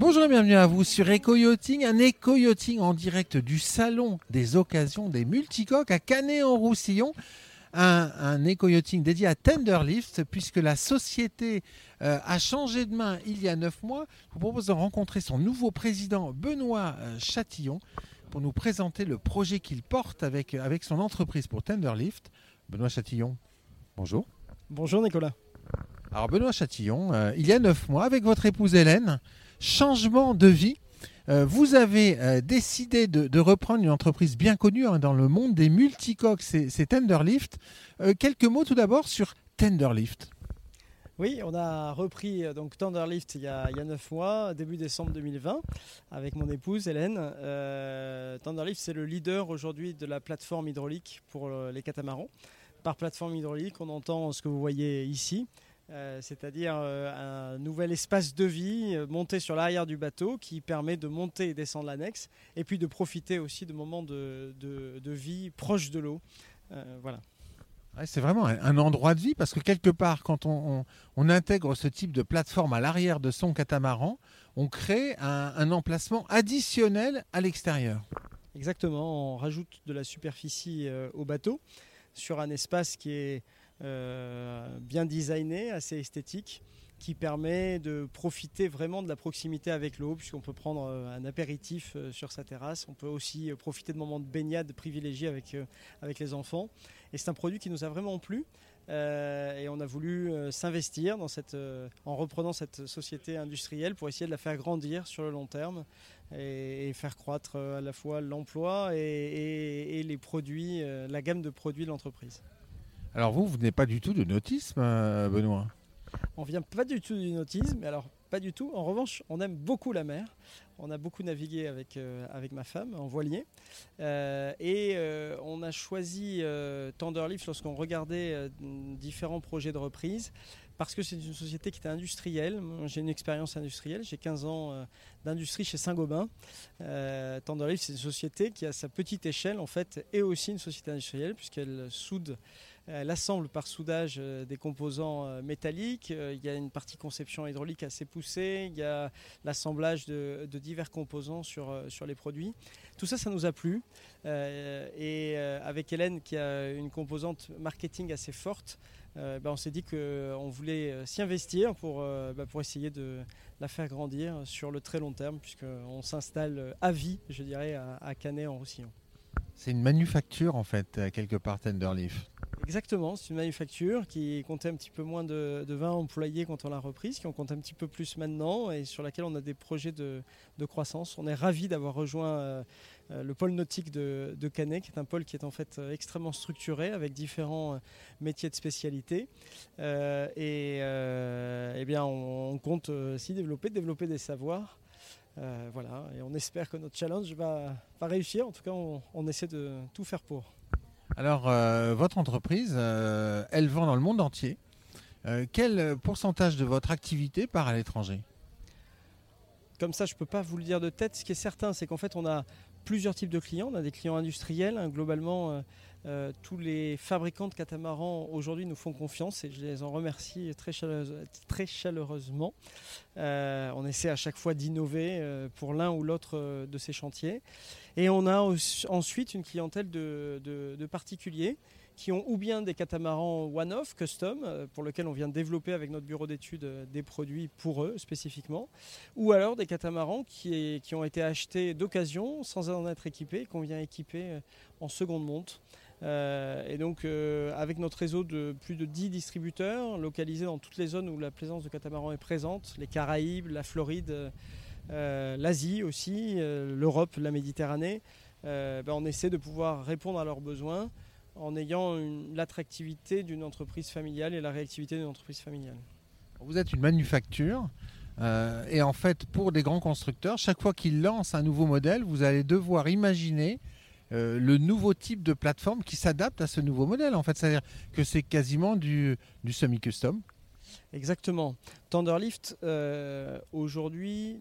Bonjour et bienvenue à vous sur Eco-Yachting, un Eco-Yachting en direct du salon des occasions des multicoques à Canet-en-Roussillon. Un, un Eco-Yachting dédié à Tenderlift puisque la société euh, a changé de main il y a neuf mois. Je vous propose de rencontrer son nouveau président Benoît euh, Chatillon pour nous présenter le projet qu'il porte avec, avec son entreprise pour Tenderlift. Benoît Chatillon, bonjour. Bonjour Nicolas. Alors Benoît Chatillon, euh, il y a neuf mois, avec votre épouse Hélène, changement de vie. Euh, vous avez euh, décidé de, reprendre une entreprise bien connue hein, dans le monde des multicoques, c'est Tenderlift. Euh, quelques mots tout d'abord sur Tenderlift. Oui, on a repris donc Thunderlift il y a, 9 mois, début décembre 2020, avec mon épouse Hélène. Thunderlift, c'est le leader aujourd'hui de la plateforme hydraulique pour les catamarans. Par plateforme hydraulique, on entend ce que vous voyez ici, euh, c'est-à-dire euh, un nouvel espace de vie euh, monté sur l'arrière du bateau qui permet de monter et descendre l'annexe, et puis de profiter aussi de moments de, de- de vie proche de l'eau. Voilà. Ouais, c'est vraiment un, endroit de vie parce que quelque part, quand on, on- on intègre ce type de plateforme à l'arrière de son catamaran, on crée un, un emplacement additionnel à l'extérieur. Exactement, on rajoute de la superficie au bateau sur un espace qui est bien designé, assez esthétique, qui permet de profiter vraiment de la proximité avec l'eau, puisqu'on peut prendre euh, un apéritif euh, sur sa terrasse, on peut aussi euh, profiter de moments de baignade privilégiés avec, euh, avec les enfants. Et c'est un produit qui nous a vraiment plu. euh, et on a voulu euh, s'investir euh, en reprenant cette société industrielle pour essayer de la faire grandir sur le long terme et, faire croître euh, à la fois l'emploi et, et- les produits, euh, la gamme de produits de l'entreprise. Alors vous, vous n'êtes pas du tout de nautisme, euh, Benoît? On vient pas du tout du nautisme, alors pas du tout. En revanche, on aime beaucoup la mer. On a beaucoup navigué avec, euh, avec ma femme en voilier. Euh, et euh, on a choisi Tenderleaf lorsqu'on regardait différents projets de reprise. Parce que c'est une société qui était industrielle. J'ai une expérience industrielle. J'ai 15 ans d'industrie chez Saint-Gobain. Euh, Tenderleaf, c'est une société qui, à sa petite échelle, en fait, est aussi une société industrielle, puisqu'elle soude elle assemble par soudage des composants métalliques. Il y a une partie conception hydraulique assez poussée. Il y a l'assemblage de, de divers composants sur, euh, sur les produits. Tout ça, ça nous a plu. Euh, et euh, avec Hélène, qui a une composante marketing assez forte, ben, on s'est dit qu'on voulait s'y investir pour, ben, pour essayer de la faire grandir sur le très long terme, puisqu'on s'installe à vie, je dirais, à, à Canet en Roussillon. C'est une manufacture en fait, quelque part, Tenderleaf. Exactement, c'est une manufacture qui comptait un petit peu moins de, de 20 employés quand on l'a reprise, qui en compte un petit peu plus maintenant et sur laquelle on a des projets de, croissance. On est ravis d'avoir rejoint euh, euh, le pôle nautique de, Canet, qui est un pôle qui est en fait euh, extrêmement structuré avec différents métiers de spécialité. Et eh bien, on, compte aussi développer, développer des savoirs. Voilà, et on espère que notre challenge va, réussir. En tout cas, on essaie de tout faire pour. Alors, euh, votre entreprise, euh, elle vend dans le monde entier. Euh, quel pourcentage de votre activité part à l'étranger? Comme ça, je ne peux pas vous le dire de tête. Ce qui est certain, c'est qu'en fait, on a plusieurs types de clients. On a des clients industriels. hein. Globalement, euh, tous les fabricants de catamarans aujourd'hui nous font confiance et je les en remercie très, chaleureuse- très chaleureusement. Euh, on essaie à chaque fois d'innover euh, pour l'un ou l'autre de ces chantiers. Et on a ensuite une clientèle de, particuliers qui ont ou bien des catamarans one-off, custom, pour lesquels on vient de développer avec notre bureau d'études des produits pour eux spécifiquement, ou alors des catamarans qui, ont été achetés d'occasion sans en être équipés, qu'on vient équiper en seconde monte. Euh, et donc euh, avec notre réseau de plus de 10 distributeurs localisés dans toutes les zones où la plaisance de catamarans est présente, les Caraïbes, la Floride, euh, l'Asie aussi, l'Europe, la Méditerranée, ben, on essaie de pouvoir répondre à leurs besoins en ayant l'attractivité d'une entreprise familiale et la réactivité d'une entreprise familiale. Vous êtes une manufacture. et en fait, pour des grands constructeurs, chaque fois qu'ils lancent un nouveau modèle, vous allez devoir imaginer euh, le nouveau type de plateforme qui s'adapte à ce nouveau modèle. En fait, c'est-à-dire que c'est quasiment du, semi-custom. Exactement. Tenderlift, euh, aujourd'hui,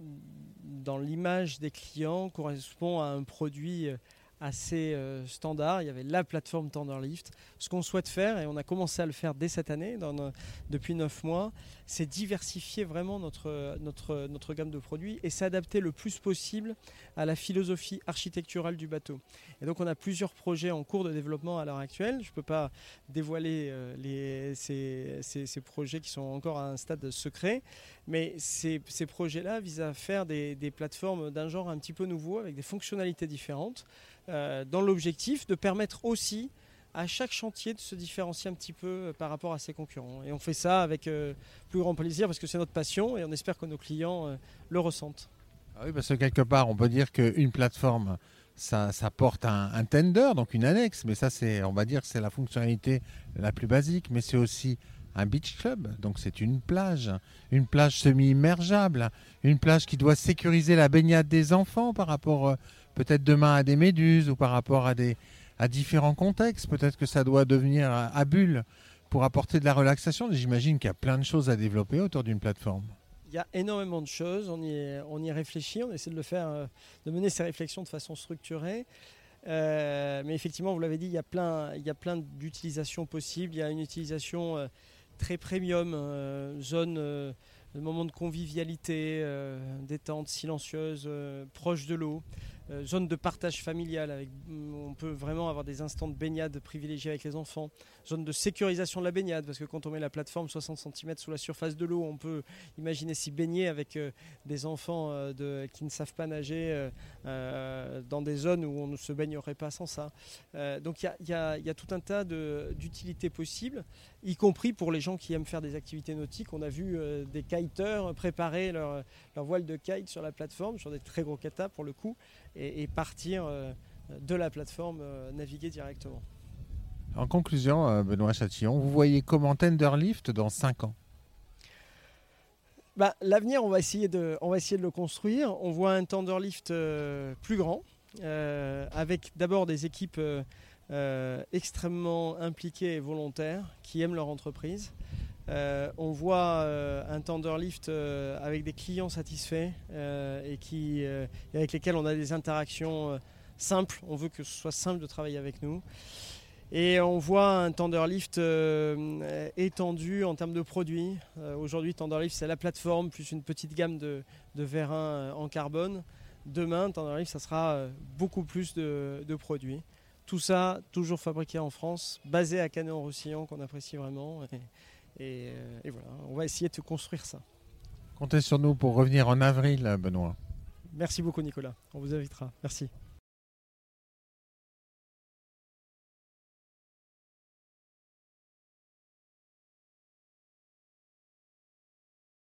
dans l'image des clients, correspond à un produit euh, assez euh, standard. Il y avait la plateforme Tenderlift. Ce qu'on souhaite faire, et on a commencé à le faire dès cette année, depuis 9 mois, c'est diversifier vraiment notre, gamme de produits et s'adapter le plus possible à la philosophie architecturale du bateau. Et donc on a plusieurs projets en cours de développement à l'heure actuelle. Je ne peux pas dévoiler euh, ces, projets qui sont encore à un stade secret, mais ces, projets-là visent à faire des plateformes d'un genre un petit peu nouveau, avec des fonctionnalités différentes. Euh, dans l'objectif de permettre aussi à chaque chantier de se différencier un petit peu euh, par rapport à ses concurrents. Et on fait ça avec euh, plus grand plaisir parce que c'est notre passion et on espère que nos clients le ressentent. Ah oui, parce que quelque part, on peut dire qu'une plateforme, ça, ça porte un, tender, donc une annexe, mais ça, c'est, on va dire, c'est la fonctionnalité la plus basique, mais c'est aussi un beach club, donc c'est une plage, une plage semi-immergeable, une plage qui doit sécuriser la baignade des enfants par rapport peut-être demain à des méduses ou par rapport à, des, à différents contextes. Peut-être que ça doit devenir à, bulle pour apporter de la relaxation. J'imagine qu'il y a plein de choses à développer autour d'une plateforme. Il y a énormément de choses, on y, on y réfléchit, on essaie de le faire, euh, de mener ces réflexions de façon structurée. Euh, mais effectivement, vous l'avez dit, il y a plein, plein d'utilisations possibles. Il y a une utilisation euh, très premium, zone de moments de convivialité, détente silencieuse, proche de l'eau. Euh, zone de partage familial, avec, mm, on peut vraiment avoir des instants de baignade privilégiés avec les enfants, zone de sécurisation de la baignade, parce que quand on met la plateforme 60 cm sous la surface de l'eau, on peut imaginer s'y baigner avec euh, des enfants euh, qui ne savent pas nager dans des zones où on ne se baignerait pas sans ça. donc il y, y, a tout un tas d'utilités possibles, y compris pour les gens qui aiment faire des activités nautiques. On a vu des kiteurs préparer leur, leur voile de kite sur la plateforme, sur des très gros katas pour le coup et, partir euh, de la plateforme, euh, naviguer directement. En conclusion, euh, Benoît Chatillon, vous voyez comment Tenderlift dans 5 ans? Bah, L'avenir, on, va essayer de, on va essayer de le construire. On voit un Tenderlift plus grand, avec d'abord des équipes extrêmement impliquées et volontaires qui aiment leur entreprise. Euh, on voit euh, un Tenderlift euh, avec des clients satisfaits et avec lesquels on a des interactions simples. On veut que ce soit simple de travailler avec nous. Et on voit un Tenderlift étendu en termes de produits. Aujourd'hui, Tenderlift, c'est la plateforme plus une petite gamme de, de vérins en carbone. Demain, Tenderlift, ça sera beaucoup plus de, produits. Tout ça, toujours fabriqué en France, basé à Canet-en-Roussillon, qu'on apprécie vraiment. Euh, et, voilà, on va essayer de construire ça. Comptez sur nous pour revenir en avril, Benoît. Merci beaucoup, Nicolas. On vous invitera. Merci.